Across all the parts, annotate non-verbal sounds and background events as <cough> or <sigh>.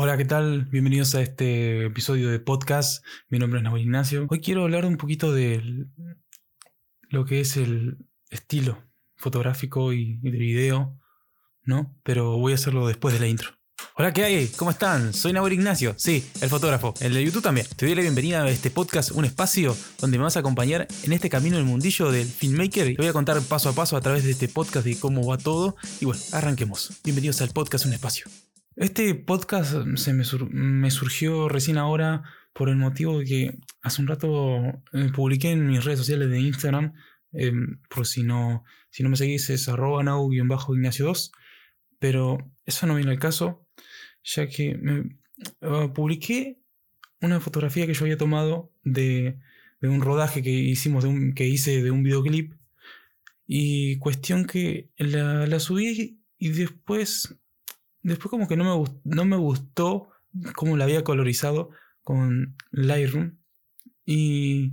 Hola, ¿qué tal? Bienvenidos a este episodio de podcast. Mi nombre es Nahuel Ignacio. Hoy quiero hablar un poquito de lo que es el estilo fotográfico y, de video, ¿no? Pero voy a hacerlo después de la intro. Hola, ¿qué hay? ¿Cómo están? Soy Nahuel Ignacio, sí, el fotógrafo, el de YouTube también. Te doy la bienvenida a este podcast, un espacio donde me vas a acompañar en este camino del mundillo del filmmaker. Te voy a contar paso a paso a través de este podcast de cómo va todo. Y bueno, arranquemos. Bienvenidos al podcast Un Espacio. Este podcast se me, surgió recién ahora por el motivo de que hace un rato eh, publiqué en mis redes sociales de Instagram, em, por si no, si no me seguís es arroba ignacio 2 pero eso no viene al caso ya que me, ah, publiqué una fotografía que yo había tomado de, un rodaje que hicimos, de un, que hice de un videoclip. Y cuestión que la, subí y después, después como que no me, no me gustó cómo la había colorizado con Lightroom. Y,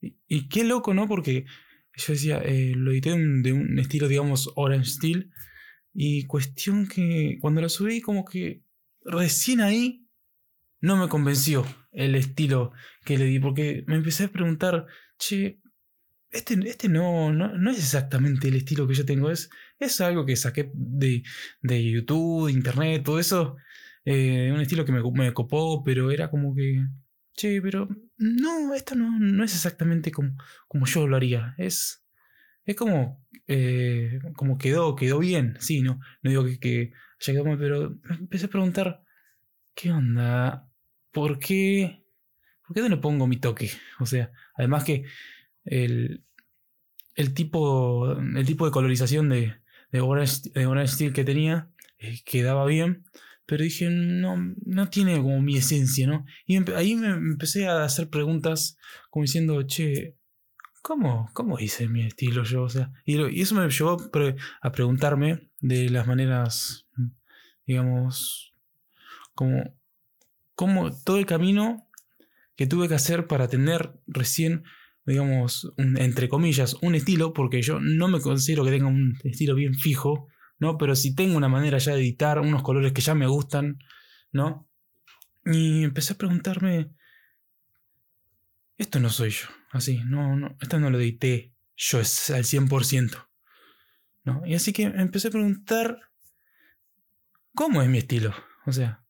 y, qué loco, ¿no? Porque yo decía, eh, lo edité de un estilo, digamos, Orange Steel. Y cuestión que cuando la subí como que recién ahí no me convenció el estilo que le di, porque me empecé a preguntar, che, este, este no, no, es exactamente el estilo que yo tengo, es, es algo que saqué de, de YouTube, de internet, todo eso, eh, un estilo que me, me, copó, pero era como que, che, pero no, esto no, no es exactamente como, como yo lo haría, es, es como, eh, como quedó, quedó bien, sí, no, no digo que, que pero empecé a preguntar, ¿qué onda? ¿Por qué? ¿Por qué no pongo mi toque? O sea, además que el, el, tipo, el tipo de colorización de, de Orange, de Steel que tenía eh, quedaba bien, pero dije, no, no tiene como mi esencia, ¿no? Y ahí me empecé a hacer preguntas como diciendo, che, ¿cómo, cómo hice mi estilo yo? O sea, y, y eso me llevó a preguntarme de las maneras digamos, como, como todo el camino que tuve que hacer para tener recién, digamos, entre comillas, un estilo, porque yo no me considero que tenga un estilo bien fijo, ¿no? Pero si tengo una manera ya de editar unos colores que ya me gustan, ¿no? Y empecé a preguntarme, esto no soy yo, así, no, no, esto no lo edité yo es al 100%, ¿no? Y así que empecé a preguntar ¿Cómo es mi estilo? O sea,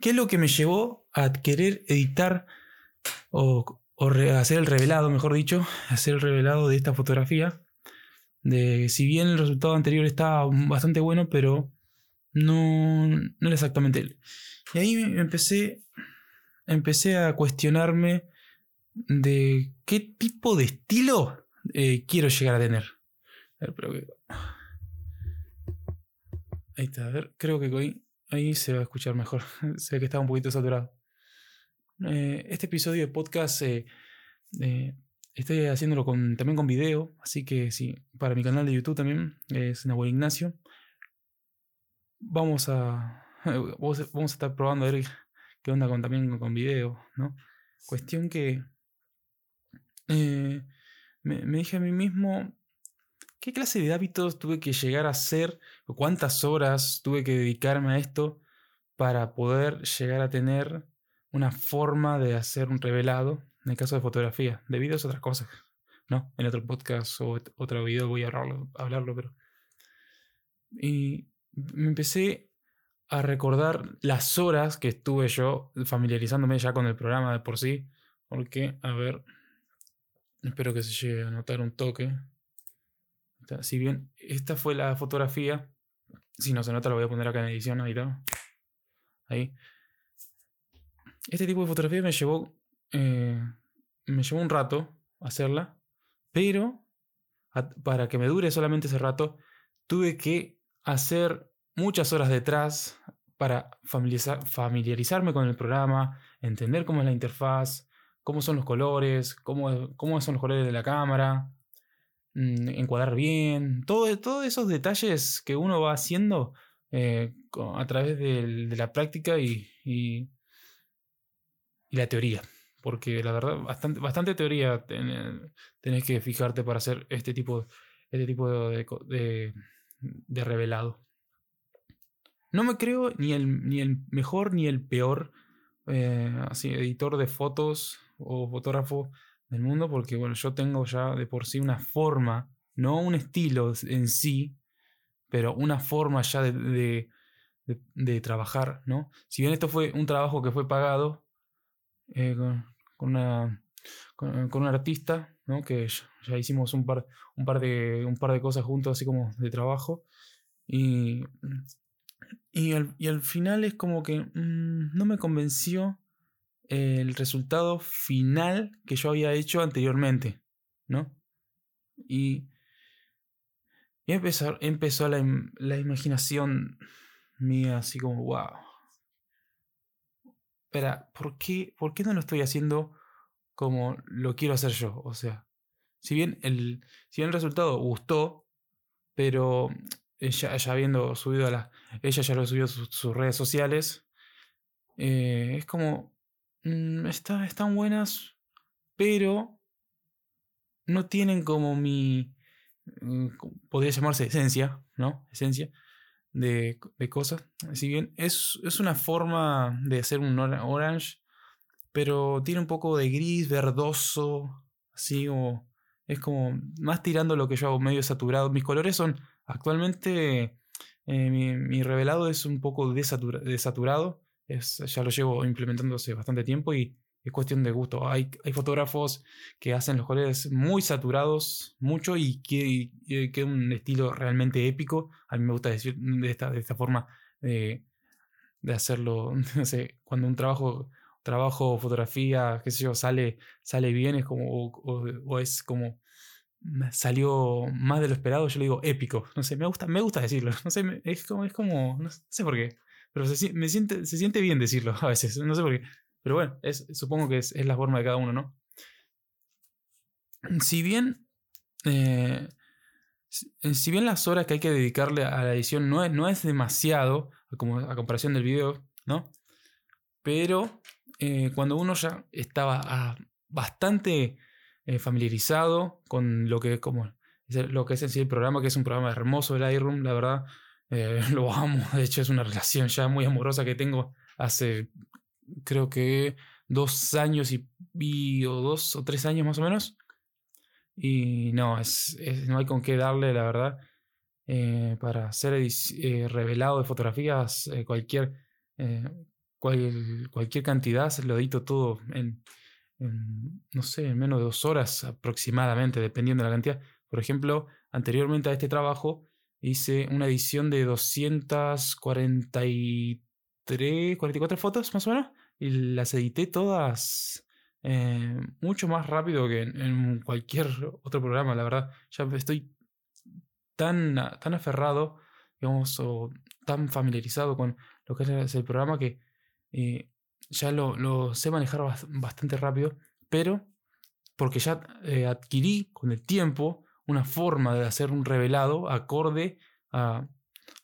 ¿qué es lo que me llevó a querer editar o, hacer el revelado, mejor dicho, hacer el revelado de esta fotografía? De si bien el resultado anterior estaba bastante bueno, pero no, no era exactamente él. Y ahí empecé, empecé a cuestionarme de qué tipo de estilo eh, quiero llegar a tener. A ver, pero Ahí está, a ver, creo que ahí, se va a escuchar mejor. <laughs> sé que estaba un poquito saturado. Eh, este episodio de podcast eh, eh, estoy haciéndolo con, también con video, así que sí, para mi canal de YouTube también es Nahuel Ignacio. Vamos a, <laughs> vamos a estar probando a ver qué onda con, también con video, ¿no? Cuestión que me, me dije a mí mismo, ¿Qué clase de hábitos tuve que llegar a hacer cuántas horas tuve que dedicarme a esto para poder llegar a tener una forma de hacer un revelado en el caso de fotografía? De videos otras cosas, ¿no? En otro podcast o otro video voy a hablarlo, hablarlo pero... Y me empecé a recordar las horas que estuve yo familiarizándome ya con el programa de por sí, porque, a ver, espero que se llegue a notar un toque. Si bien esta fue la fotografía, si no se nota, lo voy a poner acá en edición, ahí está. Ahí. Este tipo de fotografía me llevó, eh, me llevó un rato hacerla, pero para que me dure solamente ese rato, tuve que hacer muchas horas detrás para familiarizarme con el programa, entender cómo es la interfaz, cómo son los colores, cómo, cómo son los colores de la cámara, Mm, encuadrar bien, todo, todos esos detalles que uno va haciendo eh, a través de, la práctica y, la teoría. Porque la verdad, bastante, bastante teoría tenés que fijarte para hacer este tipo, este tipo de, de, revelado. no me creo ni el, ni el mejor ni el peor eh, así, editor de fotos o fotógrafo del mundo, porque bueno, yo tengo ya de por sí una forma, no un estilo en sí, pero una forma ya de, de, trabajar, ¿no? Si bien esto fue un trabajo que fue pagado eh, con, una, con, un artista, ¿no? Que ya, hicimos un par, un, par de, un par de cosas juntos, así como de trabajo, y y al, final es como que mm, no me convenció el resultado final que yo había hecho anteriormente, ¿no? Y, y empezó, empezó la, la, imaginación mía así como, wow. Espera, ¿por qué, ¿por qué no lo estoy haciendo como lo quiero hacer yo? O sea, si bien el, si bien el resultado gustó, pero ella ya habiendo subido a la. Ella ya lo subió a sus, redes sociales. Eh, es como. Mm, están buenas, pero no tienen como mi. Mm, podría llamarse esencia, ¿no? Esencia de, cosas. Si bien es, es, una forma de hacer un orange, pero tiene un poco de gris, verdoso, así como. Es como más tirando lo que yo hago medio saturado. Mis colores son Actualmente eh, mi, revelado es un poco desaturado, es, ya lo llevo implementando hace bastante tiempo y es cuestión de gusto. Hay, hay fotógrafos que hacen los colores muy saturados, mucho y que, que un estilo realmente épico. A mí me gusta decir de esta, de esta forma de, hacerlo, <laughs> no sé, cuando un trabajo trabajo, fotografía, qué sé yo, sale, sale bien, es como, o es como salió más de lo esperado, yo le digo épico. No sé, me gusta, me gusta decirlo. No sé, es como, es como, no sé por qué. Pero se, me siente, se siente bien decirlo <laughs> a veces, no sé por qué. Pero bueno, es, supongo que es, la forma de cada uno, ¿no? Si bien, eh, si, bien las horas que hay que dedicarle a la edición no es, no es demasiado, como a comparación del video, ¿no? Pero eh, cuando uno ya estaba a bastante eh, familiarizado con lo que, como, lo que es en sí el programa, que es un programa hermoso el Lightroom, la verdad. Eh, <laughs> lo amo, de hecho es una relación ya muy amorosa que tengo hace creo que dos años y, o dos o tres años más o menos. Y no, es, no hay con qué darle, la verdad. Eh, para ser revelado de fotografías, cualquier, cualquier cantidad, lo edito todo en no sé, en menos de dos horas aproximadamente, dependiendo de la cantidad. Por ejemplo, anteriormente a este trabajo hice una edición de 243, 44 fotos más o menos, y las edité todas eh, mucho más rápido que en, cualquier <laughs> otro programa, la verdad. Ya estoy tan, tan aferrado, digamos, o tan familiarizado con lo que es el programa que eh, ya lo, sé manejar bastante rápido, pero porque ya eh, adquirí con el tiempo una forma de hacer un revelado acorde a,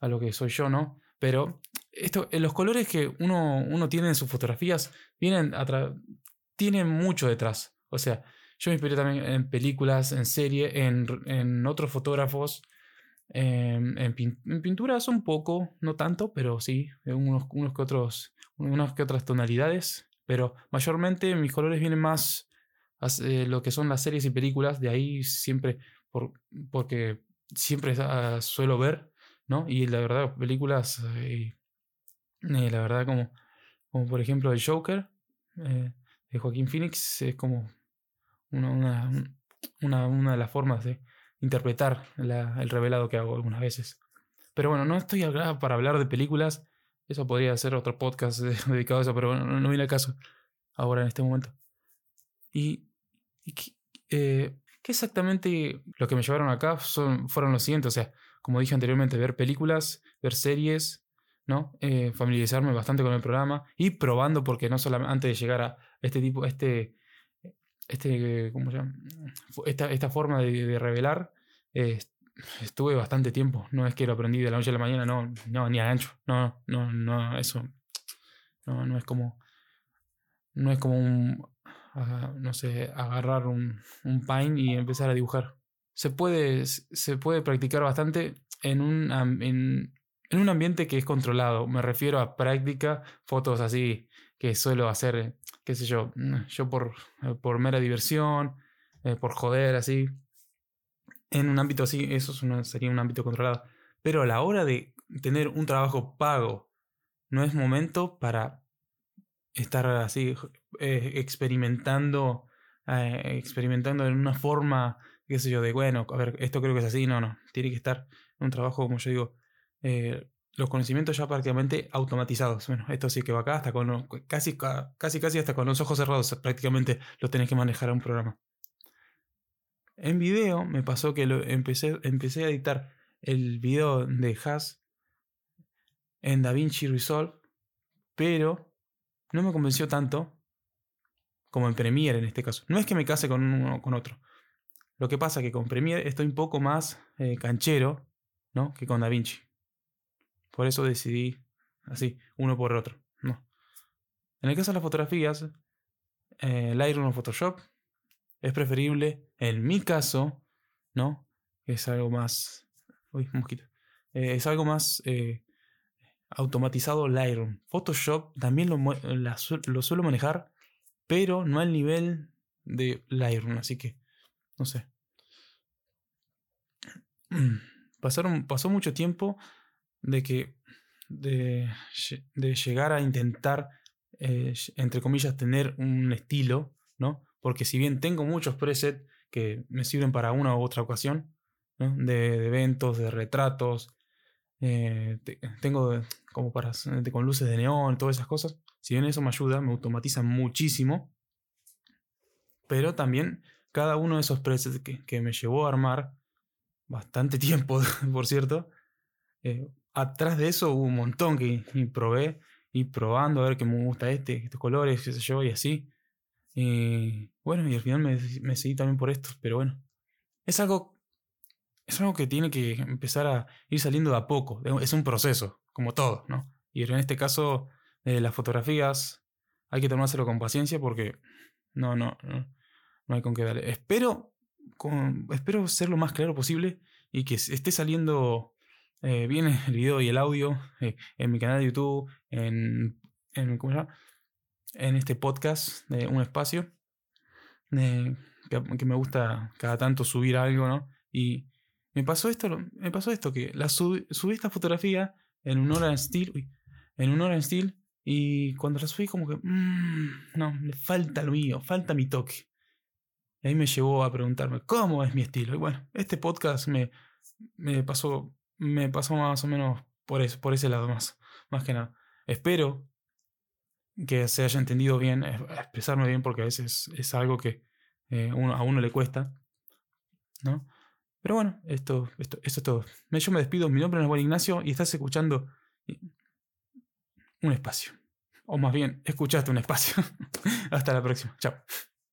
lo que soy yo, ¿no? Pero esto, los colores que uno, uno tiene en sus fotografías vienen tienen mucho detrás. O sea, yo me inspiré también en películas, en serie, en, otros fotógrafos, en, en, pinturas un poco, no tanto, pero sí, unos, unos que otros unas que otras tonalidades, pero mayormente mis colores vienen más eh, lo que son las series y películas, de ahí siempre, por, porque siempre ah, suelo ver, ¿no? Y la verdad, películas, eh, eh, la verdad, como, como por ejemplo el Joker de Joaquín Phoenix, es como una, una, una, de las formas de interpretar el revelado que hago algunas veces. Pero bueno, no estoy acá para hablar de películas eso podría ser otro podcast <laughs> dedicado a eso, pero no, viene al caso ahora en este momento. Y, eh, qué, exactamente lo que me llevaron acá son, fueron los siguientes. O sea, como dije anteriormente, ver películas, ver series, ¿no? Eh, familiarizarme bastante con el programa y probando, porque no solamente antes de llegar a este tipo, este, este, ¿cómo se llama? Esta, esta forma de, revelar, eh, estuve bastante tiempo. No es que lo aprendí de la noche a la mañana, no, no, ni a ancho. No, no, no, eso. No, no es como. No es como un. Ah, no sé, agarrar un, un pine y empezar a dibujar. Se puede, se puede practicar bastante en un, en un ambiente que es controlado. Me refiero a práctica, fotos así que suelo hacer, qué sé yo, mm, yo por, por mera diversión, eh, por joder, así. En un ámbito así, eso sería un ámbito controlado. Pero a la hora de tener un trabajo pago, no es momento para estar así eh, experimentando, eh, experimentando en una forma, qué sé yo, de bueno, a ver, esto creo que es así, no, no, tiene que estar en un trabajo, como yo digo, eh, los conocimientos ya prácticamente automatizados. Bueno, esto sí que va acá, hasta con casi, casi, casi hasta con los ojos cerrados, prácticamente lo tenés que manejar a un programa. En video me pasó que empecé, empecé a editar el video de Haas en DaVinci Resolve, pero no me convenció tanto como en Premiere en este caso. No es que me case con uno con otro. Lo que pasa es que con Premiere estoy un poco más eh, canchero ¿no? que con DaVinci. Por eso decidí así, uno por otro. No. En el caso de las fotografías, eh, Lightroom o Photoshop es preferible, en mi caso, ¿no? Es algo más. Uy, mosquito. Eh, es algo más eh, automatizado Lightroom. Photoshop también lo, lo, suelo manejar, pero no al nivel de Lightroom, así que no sé. <clears throat> Pasaron, pasó mucho tiempo de que de, de llegar a intentar, eh, entre comillas, tener un estilo, ¿no? Porque si bien tengo muchos presets que me sirven para una u otra ocasión, ¿no? de, eventos, de retratos, eh, tengo como para con luces de neón, todas esas cosas. Si bien eso me ayuda, me automatiza muchísimo. Pero también cada uno de esos presets que, me llevó a armar bastante <laughs> tiempo, por cierto, eh, atrás de eso hubo un montón que probé y probando a ver qué me gusta este, estos colores, qué sé yo, y así. Y bueno, y al final me, me seguí también por esto, pero bueno. Es algo, es algo que tiene que empezar a ir saliendo de a poco. Es un proceso, como todo, ¿no? Y en este caso, eh, las fotografías hay que tomárselo con paciencia porque no, no, no, hay con qué darle. Espero, espero ser lo más claro posible y que esté saliendo eh, viene el video y el audio eh, en mi canal de YouTube, en, en, en este podcast de un espacio, que, me gusta cada tanto subir algo, ¿no? Y me pasó esto, me pasó esto, que la subí, esta fotografía en un en steel, en un en steel, y cuando la subí como que, mmm, no, le falta lo mío, falta mi toque. Y ahí me llevó a preguntarme, ¿cómo es mi estilo? Y bueno, este podcast me, me pasó me pasó más o menos por, por ese lado más, más que nada. Espero que se haya entendido bien, expresarme bien, porque a veces es algo que eh, a uno le cuesta, ¿no? Pero bueno, esto, esto, esto es todo. Yo me despido, mi nombre es Juan Ignacio y estás escuchando un espacio. O más bien, escuchaste un espacio. <laughs> Hasta la próxima. Chao.